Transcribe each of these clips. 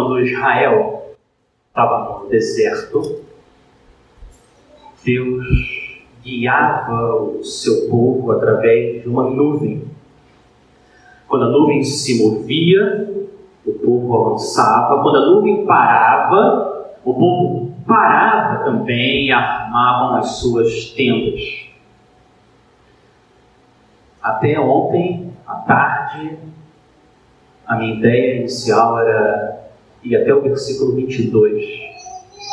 quando Israel estava no deserto, Deus guiava o seu povo através de uma nuvem. Quando a nuvem se movia, o povo avançava. Quando a nuvem parava, o povo parava também e armavam as suas tendas. Até ontem, à tarde, a minha ideia inicial era ir até o versículo 22,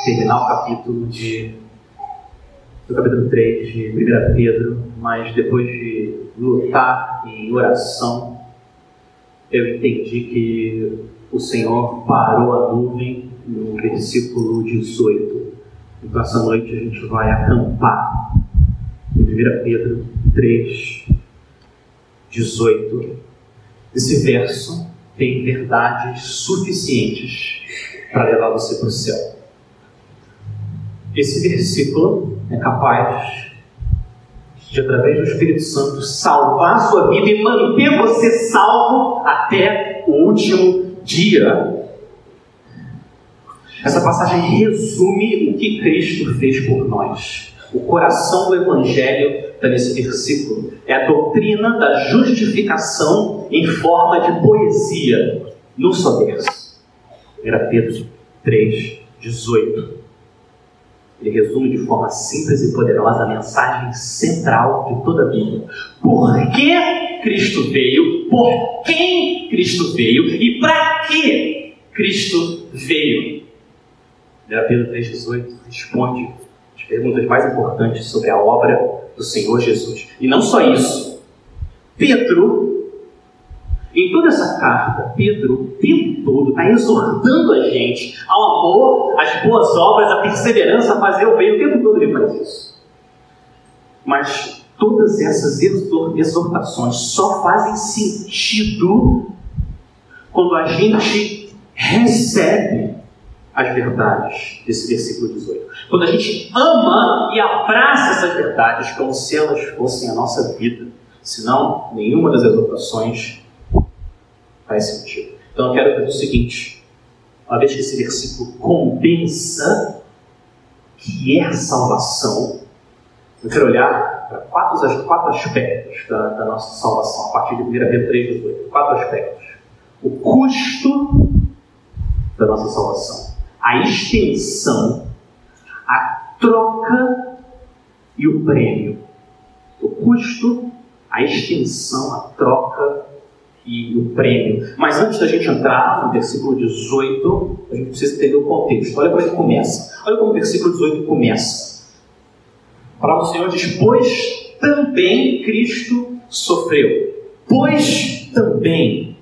terminar o capítulo de do capítulo 3 de 1 Pedro, mas depois de lutar em oração, eu entendi que o Senhor parou a nuvem no versículo 18. Então, essa noite a gente vai acampar em 1 Pedro 3, 18. Esse verso tem verdades suficientes para levar você para o céu. Esse versículo é capaz de, através do Espírito Santo, salvar a sua vida e manter você salvo até o último dia. Essa passagem resume o que Cristo fez por nós. O coração do Evangelho está nesse versículo. É a doutrina da justificação em forma de poesia, no só verso. 1 Pedro 3, 18. Ele resume de forma simples e poderosa a mensagem central de toda a Bíblia. Por que Cristo veio? Por quem Cristo veio? E para que Cristo veio? 1 Pedro 3,18 responde perguntas mais importantes sobre a obra do Senhor Jesus. E não só isso. Pedro em toda essa carta, Pedro, o tempo todo, está exortando a gente ao amor, às boas obras, à perseverança, a fazer o bem. O tempo todo ele faz isso. Mas todas essas exortações só fazem sentido quando a gente recebe as verdades desse versículo 18. Quando a gente ama e abraça essas verdades como se elas fossem a nossa vida. Senão, nenhuma das exortações faz sentido. Então eu quero fazer o seguinte: uma vez que esse versículo condensa que é salvação, eu quero olhar para quatro, quatro aspectos da, da, nossa salvação, a partir de 1 Pedro 3, 18. Quatro aspectos. O custo da nossa salvação, a extensão, a troca e o prêmio. O custo, a extensão, a troca e o prêmio. Mas antes da gente entrar no versículo 18, a gente precisa entender o contexto. Olha como ele começa. Olha como o versículo 18 começa. A palavra do Senhor diz: Pois também Cristo sofreu. Pois também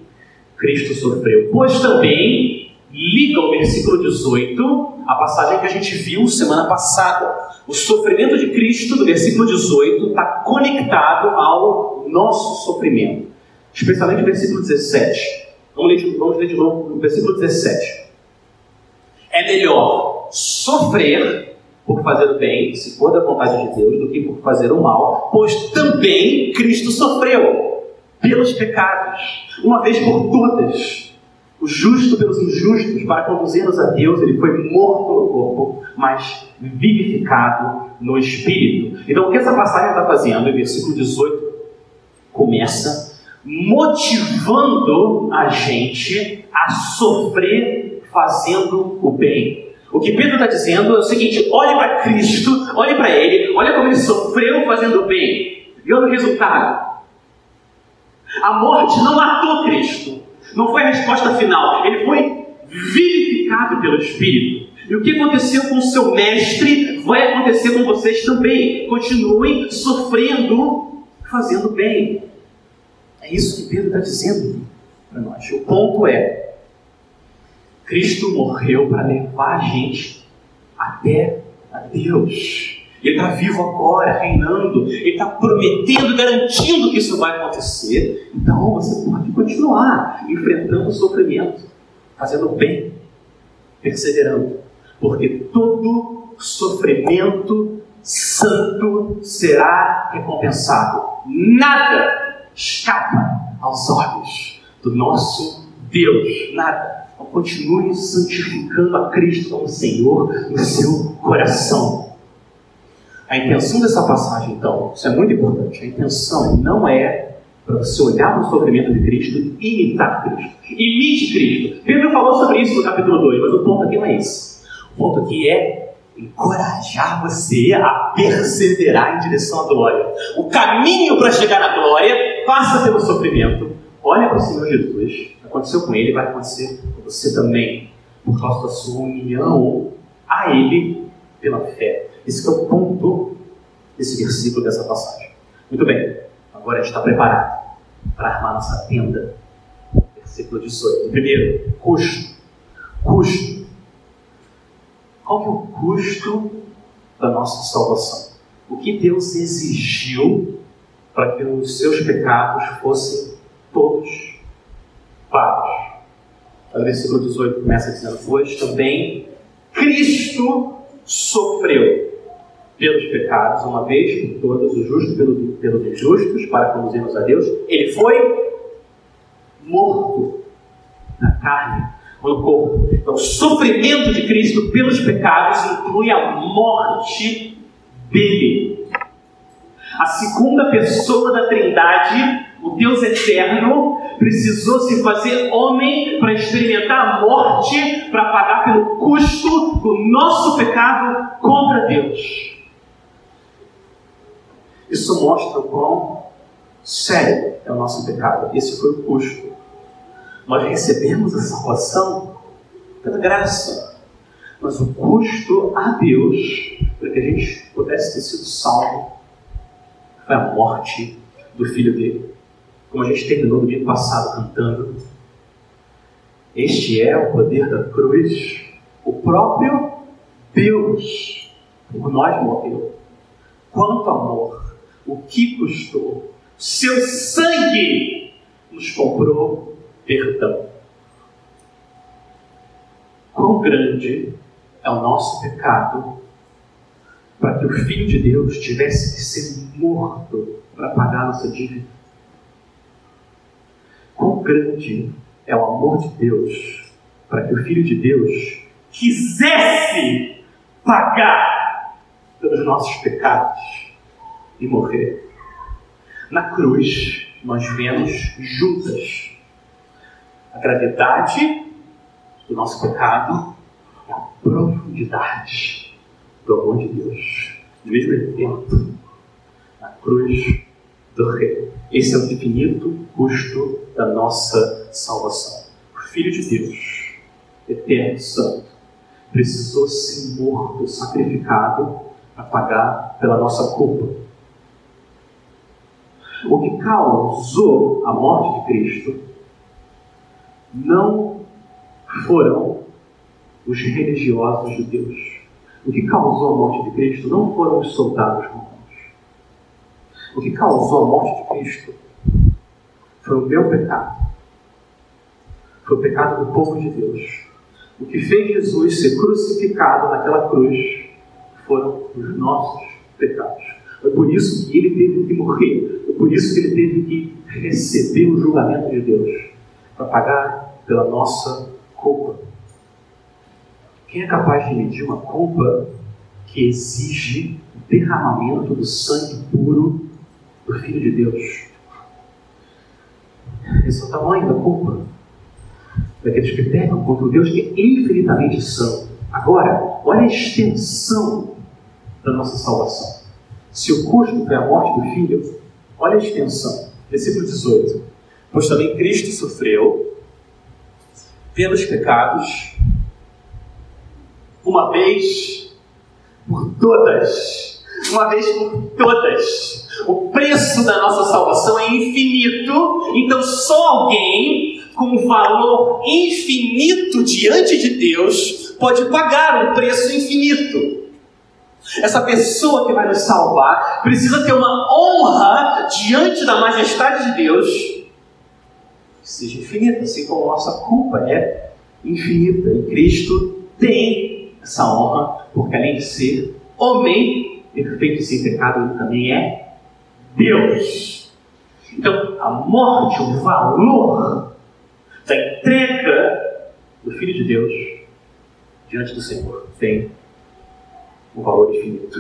Cristo sofreu. Pois também liga o versículo 18 a passagem que a gente viu semana passada. O sofrimento de Cristo, do versículo 18, está conectado ao nosso sofrimento especialmente o versículo 17. Vamos ler, de, vamos ler de novo o versículo 17. É melhor sofrer por fazer o bem, se for da vontade de Deus, do que por fazer o mal, pois também Cristo sofreu pelos pecados, uma vez por todas. O justo pelos injustos, para conduzir-nos a Deus, ele foi morto no corpo, mas vivificado no espírito. Então, o que essa passagem está fazendo, em versículo 18, começa motivando a gente a sofrer fazendo o bem. O que Pedro está dizendo é o seguinte: olhe para Cristo, olhe para Ele, olhe como Ele sofreu fazendo o bem. E olha o resultado. A morte não matou Cristo, não foi a resposta final, ele foi vivificado pelo Espírito. E o que aconteceu com o seu mestre vai acontecer com vocês também. Continuem sofrendo, fazendo bem. É isso que Pedro está dizendo para nós. O ponto é: Cristo morreu para levar a gente até a Deus. Ele está vivo agora, reinando. Ele está prometendo, garantindo que isso vai acontecer. Então você pode continuar enfrentando o sofrimento, fazendo bem, perseverando. Porque todo sofrimento santo será recompensado. Nada escapa aos olhos do nosso Deus. Nada. Então, continue santificando a Cristo como Senhor no seu coração. A intenção dessa passagem, então, isso é muito importante. A intenção não é para você olhar para o sofrimento de Cristo e imitar Cristo. Imite Cristo. Pedro falou sobre isso no capítulo 2, mas o ponto aqui não é esse. O ponto aqui é encorajar você a perseverar em direção à glória. O caminho para chegar à glória passa pelo sofrimento. Olha para o Senhor Jesus. Aconteceu com ele, vai acontecer com você também, por causa da sua união a Ele pela fé. Esse é o ponto desse versículo, dessa passagem. Muito bem, agora a gente está preparado para armar nossa tenda. Versículo 18. Primeiro, custo. Custo. Qual que é o custo da nossa salvação? O que Deus exigiu para que os seus pecados fossem todos pagos? O versículo 18 começa dizendo: Pois também Cristo sofreu pelos pecados, uma vez por todas, o justo pelo, pelos injustos, para conduzirmos a Deus. Ele foi morto na carne, no corpo. Então, o sofrimento de Cristo pelos pecados inclui a morte dele. A segunda pessoa da Trindade, o Deus eterno, precisou se fazer homem para experimentar a morte, para pagar pelo custo do nosso pecado contra Deus. Isso mostra o quão sério é o nosso pecado. Esse foi o custo. Nós recebemos a salvação pela graça, mas o custo a Deus para que a gente pudesse ter sido salvo foi a morte do filho dele. Como a gente terminou no dia passado cantando. Este é o poder da cruz. O próprio Deus por nós morreu. Quanto amor! O que custou? Seu sangue nos comprou perdão. Quão grande é o nosso pecado para que o Filho de Deus tivesse que ser morto para pagar nossa dívida. Quão grande é o amor de Deus para que o Filho de Deus quisesse pagar pelos nossos pecados e morrer. Na cruz, nós vemos juntas a gravidade do nosso pecado e a profundidade do amor de Deus. No mesmo evento, na cruz do Rei. Esse é o infinito custo da nossa salvação. O Filho de Deus, eterno, santo, precisou ser morto, sacrificado, para pagar pela nossa culpa. O que causou a morte de Cristo não foram os religiosos judeus o que causou a morte de Cristo não foram os soldados romanos. O que causou a morte de Cristo foi o meu pecado. Foi o pecado do povo de Deus. O que fez Jesus ser crucificado naquela cruz foram os nossos pecados. Foi por isso que ele teve que morrer. Foi por isso que ele teve que receber o julgamento de Deus para pagar pela nossa culpa. Quem é capaz de medir uma culpa que exige o derramamento do sangue puro do Filho de Deus? Esse é o tamanho da culpa daqueles que pecam contra o Deus que é infinitamente santo. Agora, olha a extensão da nossa salvação. Se o custo foi a morte do Filho, olha a extensão. Versículo 18. Pois também Cristo sofreu pelos pecados uma vez por todas. Uma vez por todas. O preço da nossa salvação é infinito, então só alguém com um valor infinito diante de Deus pode pagar um preço infinito. Essa pessoa que vai nos salvar precisa ter uma honra diante da majestade de Deus que seja infinita, assim como nossa culpa é infinita. E Cristo tem essa honra, porque além de ser homem, perfeito sem pecado, ele também é Deus. Então, a morte, o valor da entrega do Filho de Deus diante do Senhor tem um valor infinito.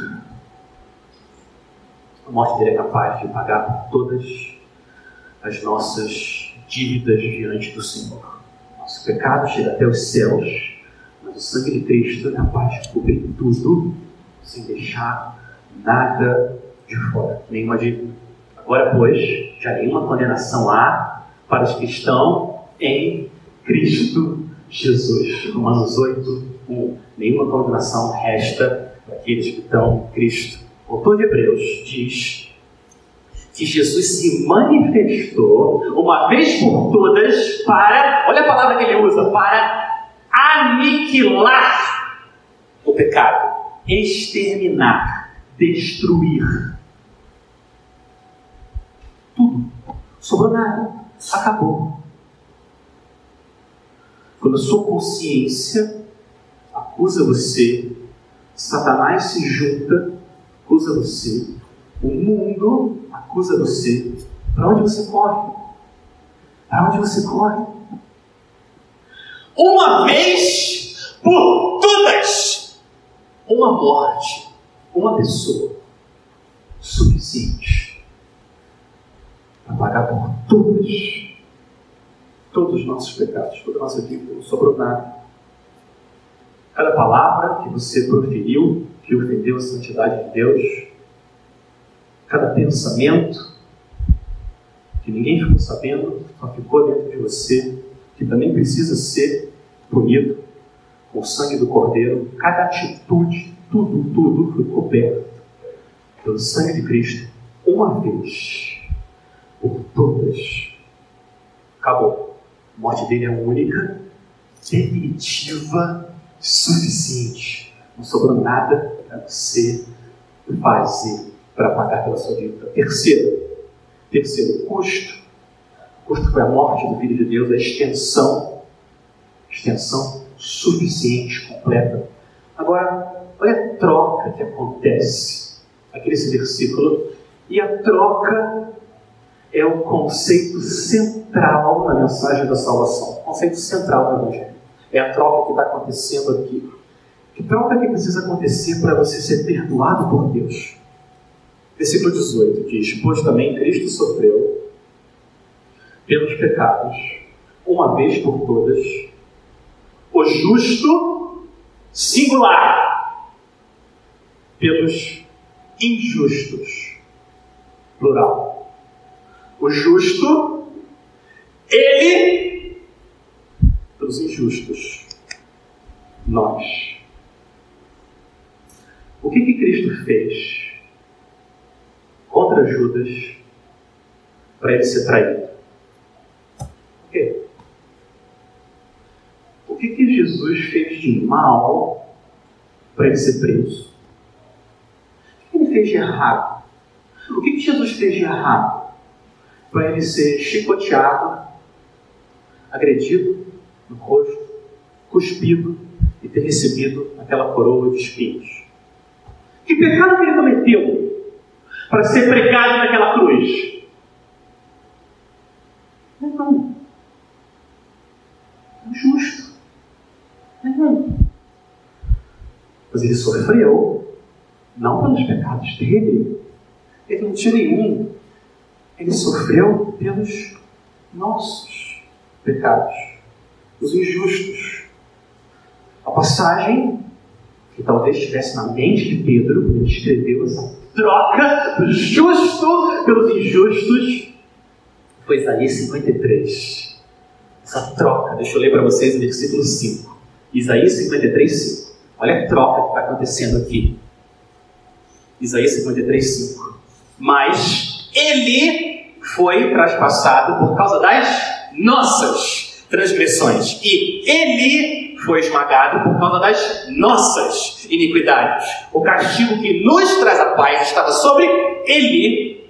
A morte dele é capaz de pagar todas as nossas dívidas diante do Senhor. Nosso pecado chega até os céus, mas o sangue de Cristo é capaz de cobrir tudo, sem deixar nada de fora, nenhuma dívida. Agora, pois, já nenhuma condenação há para os que estão em Cristo Jesus. Romanos 8, 1. Nenhuma condenação resta para aqueles que estão em Cristo. O autor de Hebreus diz que Jesus se manifestou uma vez por todas para, olha a palavra que ele usa, para aniquilar o pecado, exterminar, destruir. Tudo. Sobrou nada. Acabou. Quando a sua consciência acusa você, Satanás se junta, acusa você, o mundo acusa você. Para onde você corre? Para onde você corre? Uma vez por todas, uma morte, uma pessoa suficiente para pagar por todas, todos os nossos pecados, toda a nossa dívida, não sobrou nada. Cada palavra que você proferiu que ofendeu a santidade de Deus, cada pensamento que ninguém ficou sabendo, só ficou dentro de você, que também precisa ser punido com o sangue do Cordeiro, cada atitude, tudo, tudo foi coberto pelo sangue de Cristo, uma vez por todas. Acabou. A morte dele é única, definitiva, suficiente. Não sobrou nada para você fazer para pagar pela sua dívida. Terceiro, terceiro custo. O custo foi a morte do Filho de Deus, a extensão, extensão suficiente, completa. Agora, olha a troca que acontece aqui nesse versículo. E a troca é o conceito central na mensagem da salvação. Conceito central do Evangelho. É a troca que está acontecendo aqui. Que troca que precisa acontecer para você ser perdoado por Deus? Versículo 18 diz: Pois também Cristo sofreu pelos pecados, uma vez por todas, o justo singular, pelos injustos, plural. O justo, ele, pelos injustos, nós. O que, que Cristo fez? contra Judas para ele ser traído. Por quê? O que, que Jesus fez de mal para ele ser preso? O que ele fez de errado? O que, que Jesus fez de errado para ele ser chicoteado, agredido no rosto, cuspido e ter recebido aquela coroa de espinhos? Que pecado que ele cometeu para ser pregado naquela cruz? Não. É justo. Não. Mas ele sofreu, não pelos pecados dele. Ele não tinha nenhum. Ele sofreu pelos nossos pecados, os injustos. A passagem que talvez estivesse na mente de Pedro, quando ele escreveu essa troca do justo pelos injustos, foi Isaías 53. Essa troca, deixa eu ler para vocês o versículo 5. Isaías 53, 5. Olha a troca que está acontecendo aqui. Isaías 53, 5. Mas ele foi traspassado por causa das nossas transgressões, e ele foi esmagado por causa das nossas iniquidades. O castigo que nos traz a paz estava sobre ele,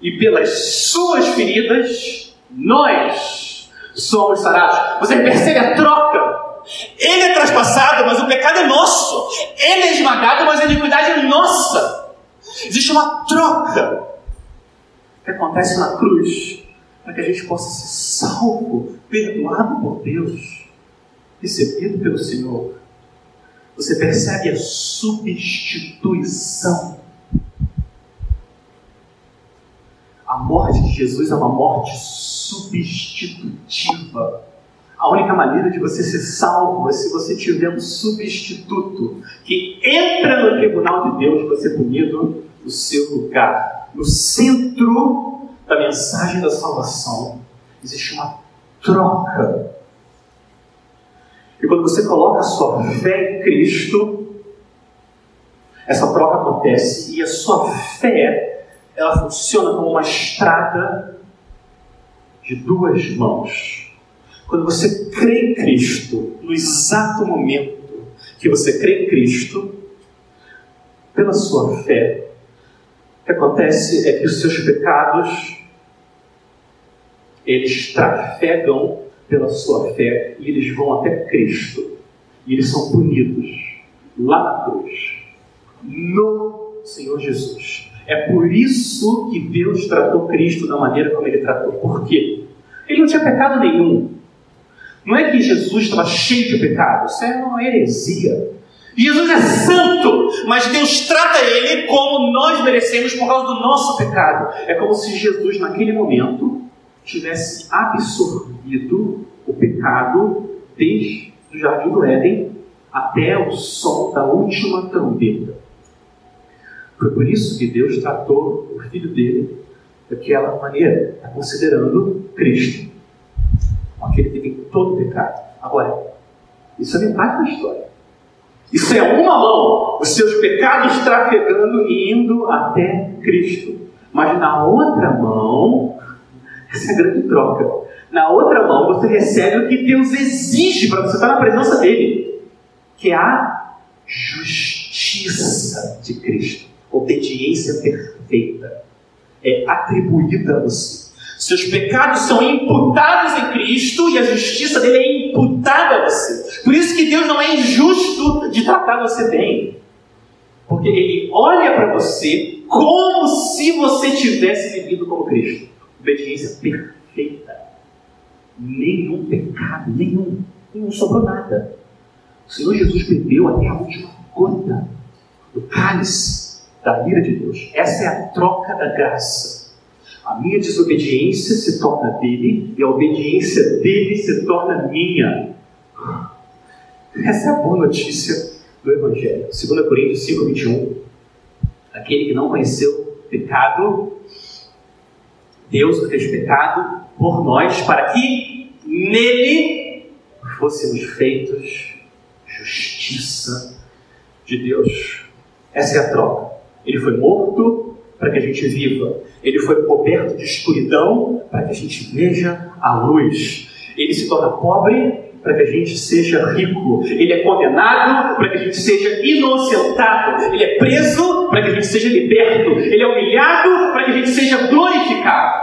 e pelas suas feridas nós somos sarados. Você percebe a troca? Ele é traspassado, mas o pecado é nosso. Ele é esmagado, mas a iniquidade é nossa. Existe uma troca que acontece na cruz para que a gente possa ser salvo, perdoado por Deus. recebido pelo Senhor, você percebe a substituição. A morte de Jesus é uma morte substitutiva. A única maneira de você ser salvo é se você tiver um substituto que entra no tribunal de Deus para ser punido no seu lugar. No centro da mensagem da salvação existe uma troca. E quando você coloca a sua fé em Cristo, essa troca acontece e a sua fé ela funciona como uma estrada de duas mãos. Quando você crê em Cristo, no exato momento que você crê em Cristo, pela sua fé, o que acontece é que os seus pecados eles trafegam pela sua fé e eles vão até Cristo. E eles são punidos lá na cruz, no Senhor Jesus. É por isso que Deus tratou Cristo da maneira como ele tratou. Por quê? Ele não tinha pecado nenhum. Não é que Jesus estava cheio de pecado, isso é uma heresia. Jesus é santo, mas Deus trata ele como nós merecemos por causa do nosso pecado. É como se Jesus, naquele momento, tivesse absorvido o pecado desde o jardim do Éden até o som da última trombeta. Foi por isso que Deus tratou o filho dele daquela maneira, tá considerando Cristo, aquele que tem todo o pecado. Agora, isso é metade da história. Isso é uma mão, os seus pecados trafegando e indo até Cristo. Mas na outra mão, essa é a grande troca. Na outra mão, você recebe o que Deus exige para você estar na presença dele, que é a justiça de Cristo, obediência perfeita, é atribuída a você. Seus pecados são imputados em Cristo e a justiça dele é imputada a você. Por isso que Deus não é injusto de tratar você bem. Porque ele olha para você como se você tivesse vivido como Cristo obediência perfeita. Nenhum pecado, nenhum. Não sobrou nada. O Senhor Jesus bebeu até a última gota do cálice da ira de Deus. Essa é a troca da graça. A minha desobediência se torna dele e a obediência dele se torna minha. Essa é a boa notícia do Evangelho. 2 Coríntios 5, 21. Aquele que não conheceu pecado, Deus fez pecado por nós para que nele fôssemos feitos justiça de Deus. Essa é a troca. Ele foi morto para que a gente viva. Ele foi coberto de escuridão para que a gente veja a luz. Ele se torna pobre para que a gente seja rico. Ele é condenado para que a gente seja inocentado. Ele é preso para que a gente seja liberto. Ele é humilhado para que a gente seja glorificado.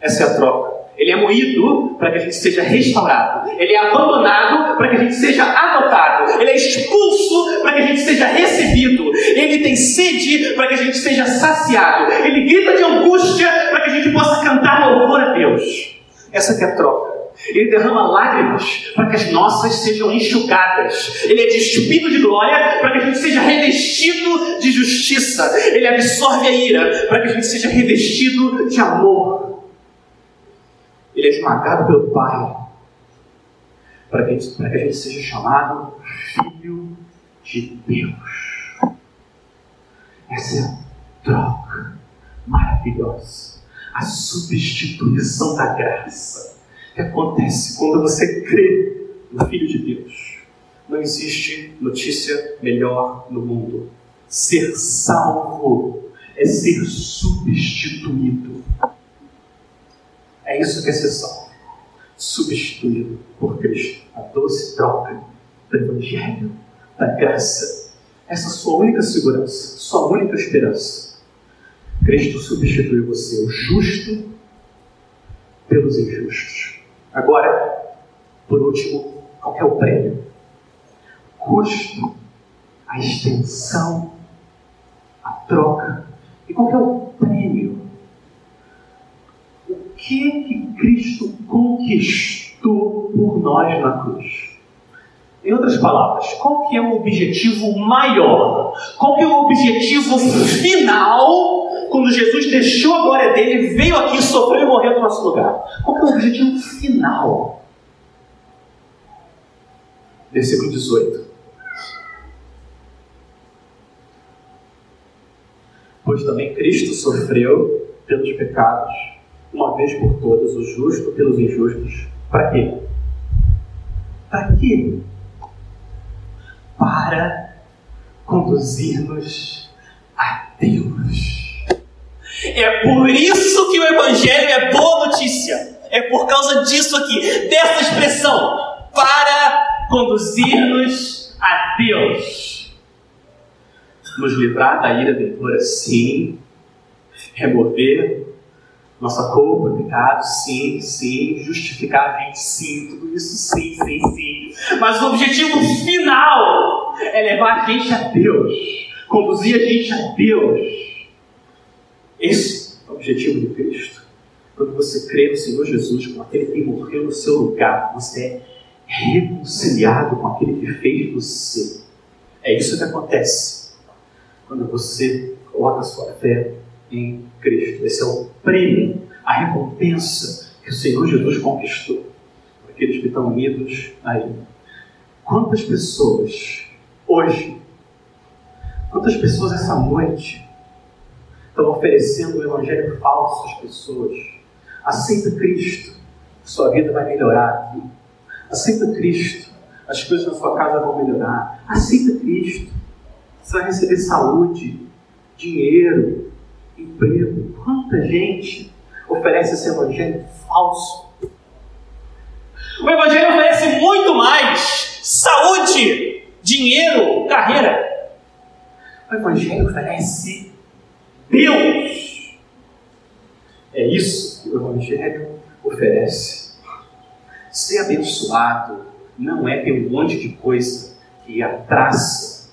Essa é a troca. Ele é moído para que a gente seja restaurado. Ele é abandonado para que a gente seja adotado. Ele é expulso para que a gente seja recebido. Ele tem sede para que a gente seja saciado. Ele grita de angústia para que a gente possa cantar louvor a Deus. Essa é a troca. Ele derrama lágrimas para que as nossas sejam enxugadas. Ele é despido de glória para que a gente seja revestido de justiça. Ele absorve a ira para que a gente seja revestido de amor ele é esmagado pelo Pai, para que, para que a gente seja chamado Filho de Deus. Essa é a troca maravilhosa, a substituição da graça que acontece quando você crê no Filho de Deus. Não existe notícia melhor no mundo. Ser salvo é ser substituído. É isso que é ser salvo. Substituído por Cristo. A doce troca do Evangelho, da graça. Essa é a sua única segurança, sua única esperança. Cristo substituiu você, o justo, pelos injustos. Agora, por último, qual é o prêmio? Custo, a extensão, a troca. E qual é o prêmio que que Cristo conquistou por nós na cruz? Em outras palavras, qual que é o objetivo maior? Qual que é o objetivo final quando Jesus deixou a glória dele, veio aqui, sofreu e morreu no nosso lugar? Qual é o objetivo final? Versículo 18. Pois também Cristo sofreu pelos pecados, uma vez por todas, o justo pelos injustos. Para quê? Para quê? Para conduzir-nos a Deus. É por isso que o Evangelho é boa notícia. É por causa disso aqui, dessa expressão, para conduzir-nos a Deus. Nos livrar da ira ventura, sim. Remover nossa culpa, pecado, sim, sim. Justificar a gente, sim. Tudo isso, sim, sim, sim. Mas o objetivo final é levar a gente a Deus. Conduzir a gente a Deus. Esse é o objetivo de Cristo. Quando você crê no Senhor Jesus como aquele que morreu no seu lugar, você é reconciliado com aquele que fez você. É isso que acontece quando você coloca a sua fé em Cristo. Esse é o prêmio, a recompensa que o Senhor Jesus conquistou para aqueles que estão unidos a Ele. Quantas pessoas hoje, quantas pessoas essa noite estão oferecendo um evangelho falso às pessoas? Aceita Cristo, sua vida vai melhorar aqui. Aceita Cristo, as coisas na sua casa vão melhorar. Aceita Cristo, você vai receber saúde, dinheiro, emprego. Quanta gente oferece esse evangelho falso? O evangelho oferece muito mais saúde, dinheiro, carreira. O evangelho oferece Deus. É isso que o evangelho oferece. Ser abençoado não é ter um monte de coisa que atraça,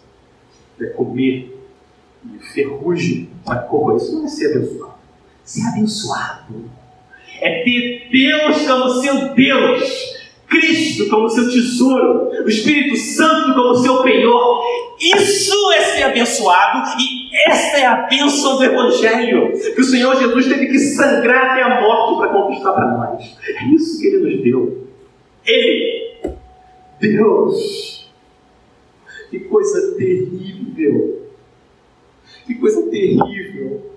é comer e ferrugem vai corroer. Isso não é ser abençoado. Ser abençoado é ter Deus como seu Deus, Cristo como seu tesouro, o Espírito Santo como seu penhor. Isso é ser abençoado e essa é a bênção do Evangelho que o Senhor Jesus teve que sangrar até a morte para conquistar para nós. É isso que Ele nos deu. Ele, Deus, que coisa terrível, que coisa terrível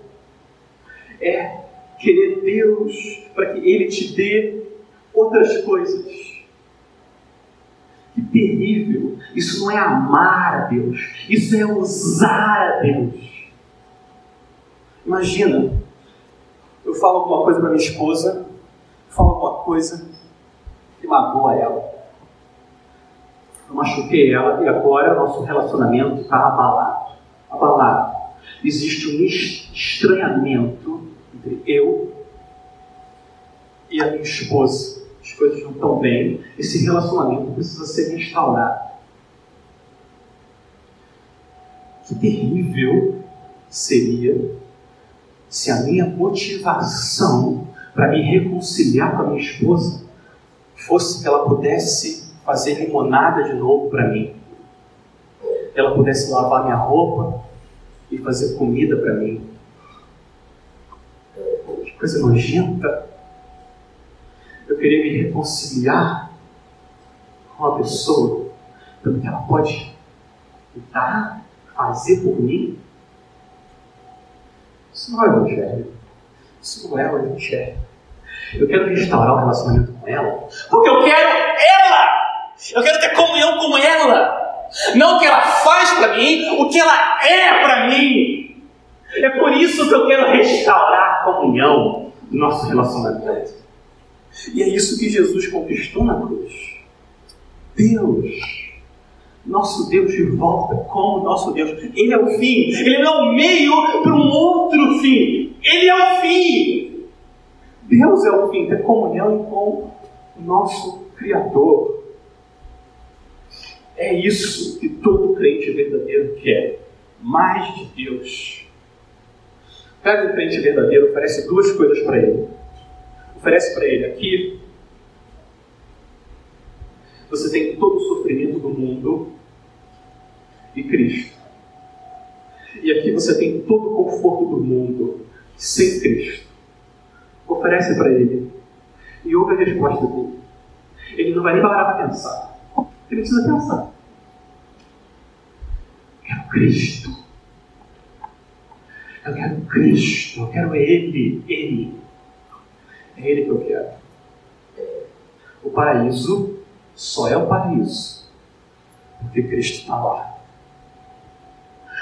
é querer Deus para que Ele te dê outras coisas. Que terrível! Isso não é amar a Deus, isso é usar a Deus. Imagina, eu falo alguma coisa para minha esposa, falo alguma coisa que magoa ela. Eu machuquei ela e agora o nosso relacionamento está abalado. Abalado. Existe um estranhamento entre eu e a minha esposa. As coisas não estão bem. Esse relacionamento precisa ser restaurado. Que terrível seria se a minha motivação para me reconciliar com a minha esposa fosse que ela pudesse fazer limonada de novo para mim, que ela pudesse lavar minha roupa e fazer comida para mim. Que coisa nojenta. Eu querer me reconciliar com uma pessoa, pelo que ela pode dar, fazer por mim. Isso não é o Evangelho. Isso não é o Evangelho. Eu quero restaurar o relacionamento com ela, porque eu quero ela! Eu quero ter comunhão com ela! Não o que ela faz para mim, o que ela é para mim. É por isso que eu quero restaurar a comunhão do nosso relacionamento. E é isso que Jesus conquistou na cruz. Deus nosso Deus de volta como nosso Deus. Ele é o fim, ele não é o meio para um outro fim. Ele é o fim. Deus é o fim, ter comunhão com o nosso Criador. É isso que todo crente verdadeiro quer. Mais de Deus. Cada crente verdadeiro oferece duas coisas para ele. Oferece para ele aqui. Você tem todo o sofrimento do mundo e Cristo. E aqui você tem todo o conforto do mundo sem Cristo. Oferece para Ele e ouve a resposta dele. Ele não vai nem parar para pensar. Ele precisa pensar. Quero Cristo. Eu quero Cristo. Eu quero Ele. Ele. É Ele que eu quero. O paraíso só é o paraíso porque Cristo está lá.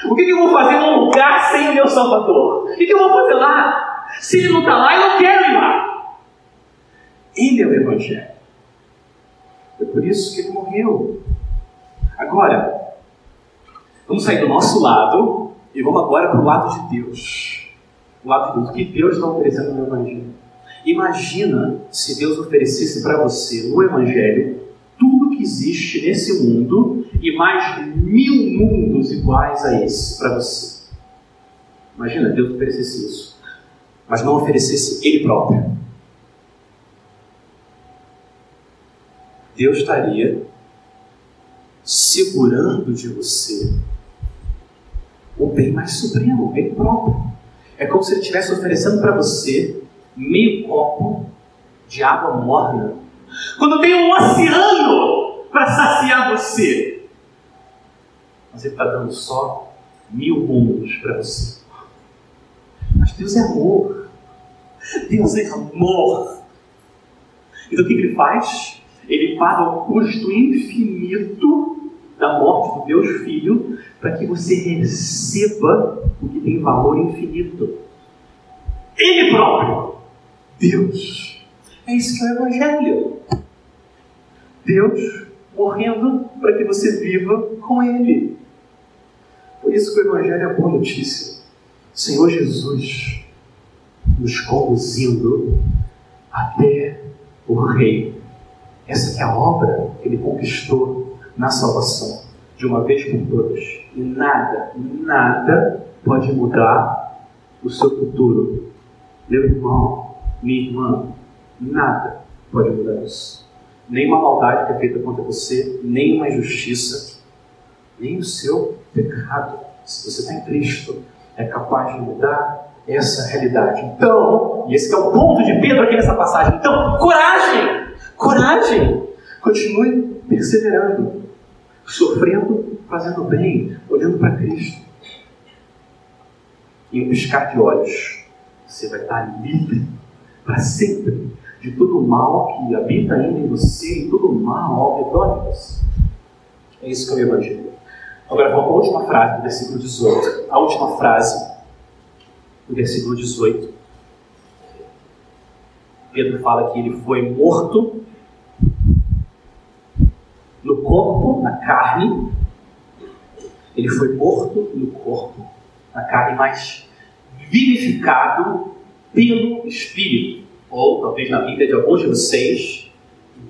O que, eu vou fazer num lugar sem o meu Salvador? O que, eu vou fazer lá? Se ele não está lá, eu não quero ir lá. Ele é o Evangelho. É por isso que ele morreu. Agora, vamos sair do nosso lado e vamos agora para o lado de Deus. O lado de Deus. O que Deus está oferecendo no Evangelho. Imagina se Deus oferecesse para você no Evangelho tudo que existe nesse mundo e mais mil mundos iguais a esse para você. Imagina Deus oferecesse isso, mas não oferecesse Ele próprio. Deus estaria segurando de você o bem mais supremo, bem próprio. É como se Ele estivesse oferecendo para você meio copo de água morna, quando tem um oceano para saciar você. Mas Ele está dando só mil mundos para você. Mas Deus é amor. Deus é amor. Então o que Ele faz? Ele paga o custo infinito da morte do Deus Filho para que você receba o que tem valor infinito. Ele próprio. Deus. É isso que é o Evangelho. Deus morrendo para que você viva com Ele. Por isso que o Evangelho é boa notícia. Senhor Jesus nos conduzindo até o Rei. Essa é a obra que Ele conquistou na salvação, de uma vez por todas. E nada, nada pode mudar o seu futuro. Meu irmão, minha irmã, nada pode mudar isso. Nem uma maldade que é feita contra você, nem uma injustiça, nem o seu pecado, se você está em Cristo, é capaz de mudar essa realidade. Então, e esse é o ponto de Pedro aqui nessa passagem. Então, coragem! Coragem! Continue perseverando, sofrendo, fazendo bem, olhando para Cristo. E um piscar de olhos, você vai estar livre para sempre de todo o mal que habita ainda em você e todo o mal ao redor de você. É isso que é o Evangelho. Agora para a última frase do versículo 18. A última frase do versículo 18. Pedro fala que ele foi morto no corpo, na carne. Ele foi morto no corpo, na carne, mas vivificado pelo Espírito, ou talvez na Bíblia de alguns de vocês,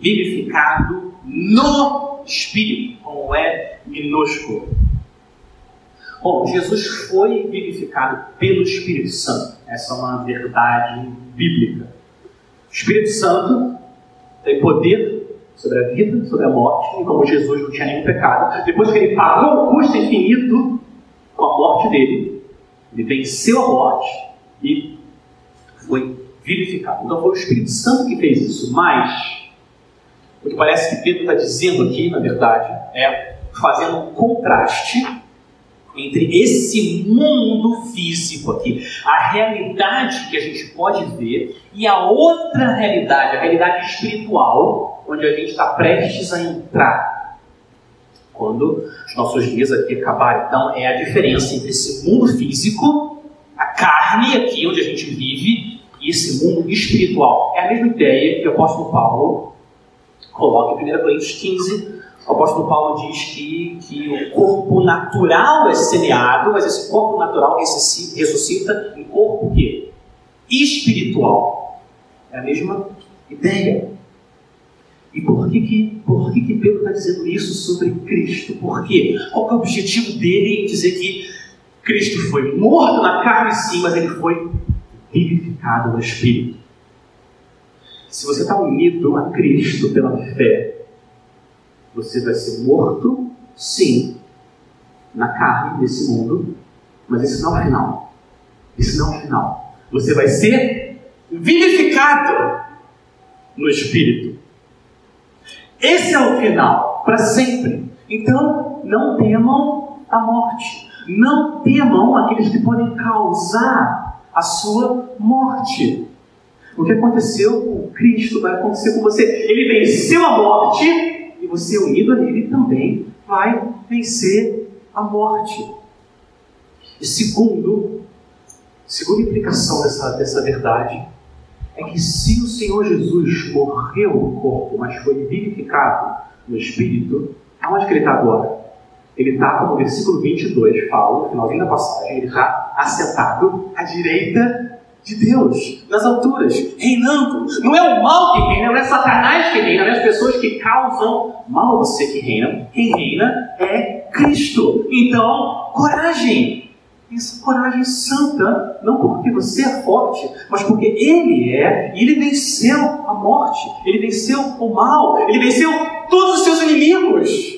vivificado no Espírito, como é minúsculo. Bom, Jesus foi vivificado pelo Espírito Santo. Essa é uma verdade bíblica. O Espírito Santo tem poder sobre a vida, sobre a morte, e como Jesus não tinha nenhum pecado, depois que ele pagou o custo infinito com a morte dele, ele venceu a morte e foi vivificado. Então foi o Espírito Santo que fez isso, mas o que parece que Pedro está dizendo aqui, na verdade, é fazendo um contraste entre esse mundo físico aqui, a realidade que a gente pode ver, e a outra realidade, a realidade espiritual, onde a gente está prestes a entrar. Quando os nossos dias aqui acabarem. Então, é a diferença entre esse mundo físico, a carne aqui, onde a gente vive, esse mundo espiritual. É a mesma ideia que o apóstolo Paulo coloca em 1 Coríntios 15. O apóstolo Paulo diz que, que o corpo natural é semeado, mas esse corpo natural ressuscita em corpo que? espiritual. É a mesma ideia. E por que, que, por que, que Pedro está dizendo isso sobre Cristo? Por quê? Qual é o objetivo dele em dizer que Cristo foi morto na carne, sim, mas ele foi vivificado no Espírito. Se você está unido a Cristo pela fé, Você vai ser morto, sim, na carne desse mundo, mas esse não é o final. Esse não é o final. Você vai ser vivificado no Espírito. Esse é o final, para sempre. Então, não temam a morte. Não temam aqueles que podem causar a sua morte. O que aconteceu com Cristo vai acontecer com você. Ele venceu a morte e você, unido a ele, também vai vencer a morte. E segundo, segunda implicação dessa, dessa verdade é que se o Senhor Jesus morreu no corpo, mas foi vivificado no espírito, aonde que ele está agora? Ele está, como o versículo 22 fala, no finalzinho da passagem, ele está assentado à direita de Deus, nas alturas, reinando. Não é o mal que reina, não é Satanás que reina, não é as pessoas que causam mal a você que reina. Quem reina é Cristo. Então, coragem. Essa coragem santa, não porque você é forte, mas porque Ele é, e Ele venceu a morte, Ele venceu o mal, Ele venceu todos os seus inimigos.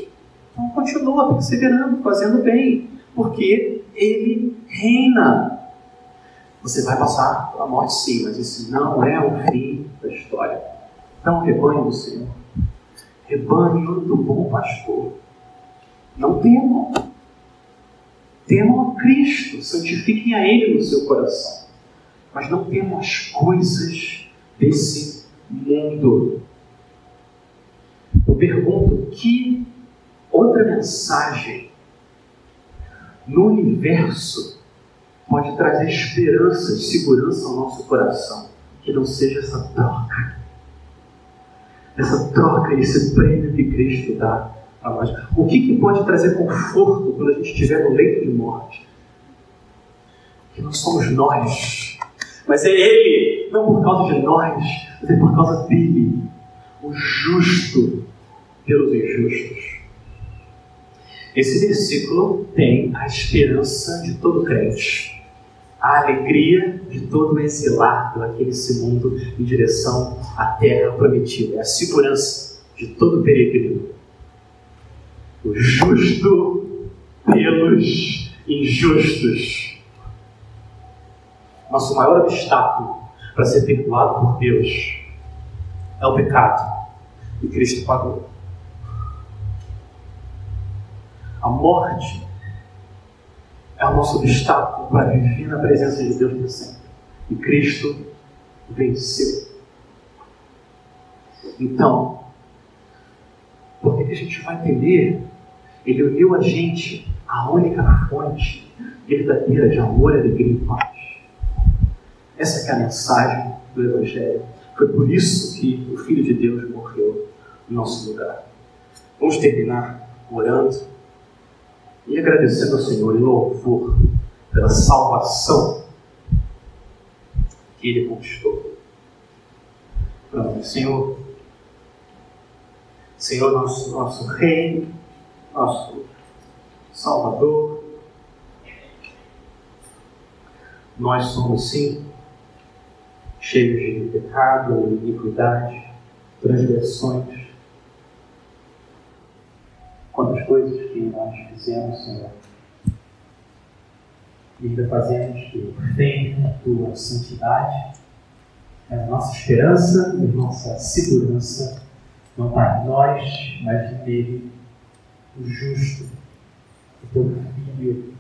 Então continua perseverando, fazendo bem, porque Ele reina. Você vai passar pela morte sim, mas esse não é o fim da história. Então, rebanho do Senhor, rebanho do bom pastor, não temam. Temam a Cristo, santifiquem a Ele no seu coração. Mas não temam as coisas desse mundo. Eu pergunto: que outra mensagem no universo pode trazer esperança e segurança ao nosso coração que não seja essa troca? Essa troca, esse prêmio que Cristo dá a nós. O que, que pode trazer conforto quando a gente estiver no leito de morte? Que não somos nós, mas é Ele, não por causa de nós, mas é por causa dele, o justo pelos injustos. Esse versículo tem a esperança de todo crente, a alegria de todo exilado aqui nesse mundo em direção à terra prometida, é a segurança de todo peregrino. O justo pelos injustos. Nosso maior obstáculo para ser perdoado por Deus é o pecado. E Cristo pagou. A morte é o nosso obstáculo para viver na presença de Deus por sempre. E Cristo venceu. Então, por que a gente vai entender? Ele uniu a gente à única fonte verdadeira de amor, alegria e paz. Essa é a mensagem do Evangelho. Foi por isso que o Filho de Deus morreu em nosso lugar. Vamos terminar orando e agradecendo ao Senhor em louvor pela salvação que Ele conquistou. Senhor, Senhor, nosso, nosso Rei, nosso Salvador, nós somos sim cheios de pecado, iniquidade, transgressões, quantas coisas que nós fizemos, Senhor, e ainda fazemos que ofendem a tua santidade, mas a nossa esperança e a nossa segurança não está em nós, mas nele, o justo, o teu filho,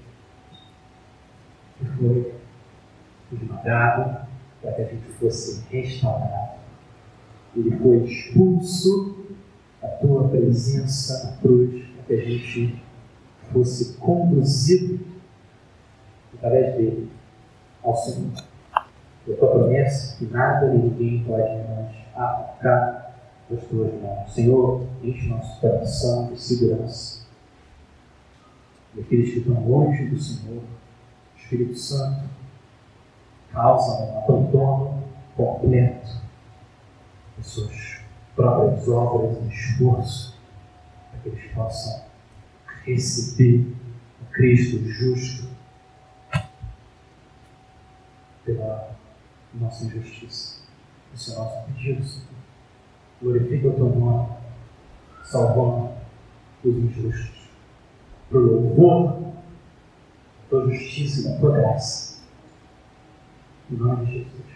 que foi esmagado para que a gente fosse restaurado. Ele foi expulso da tua presença na cruz que a gente fosse conduzido através dele ao Senhor. E a tua promessa que nada nem ninguém pode nos arrancar das tuas mãos. Senhor, enche nosso coração de segurança. E aqueles que estão longe do Senhor, Espírito Santo, causa um abandono completo de suas próprias obras e esforço que eles possam receber o Cristo justo pela nossa injustiça. Esse é o nosso pedido, Senhor. Glorifica o teu nome, salvando dos injustos, para o louvor da tua justiça e da tua graça. Em nome de Jesus.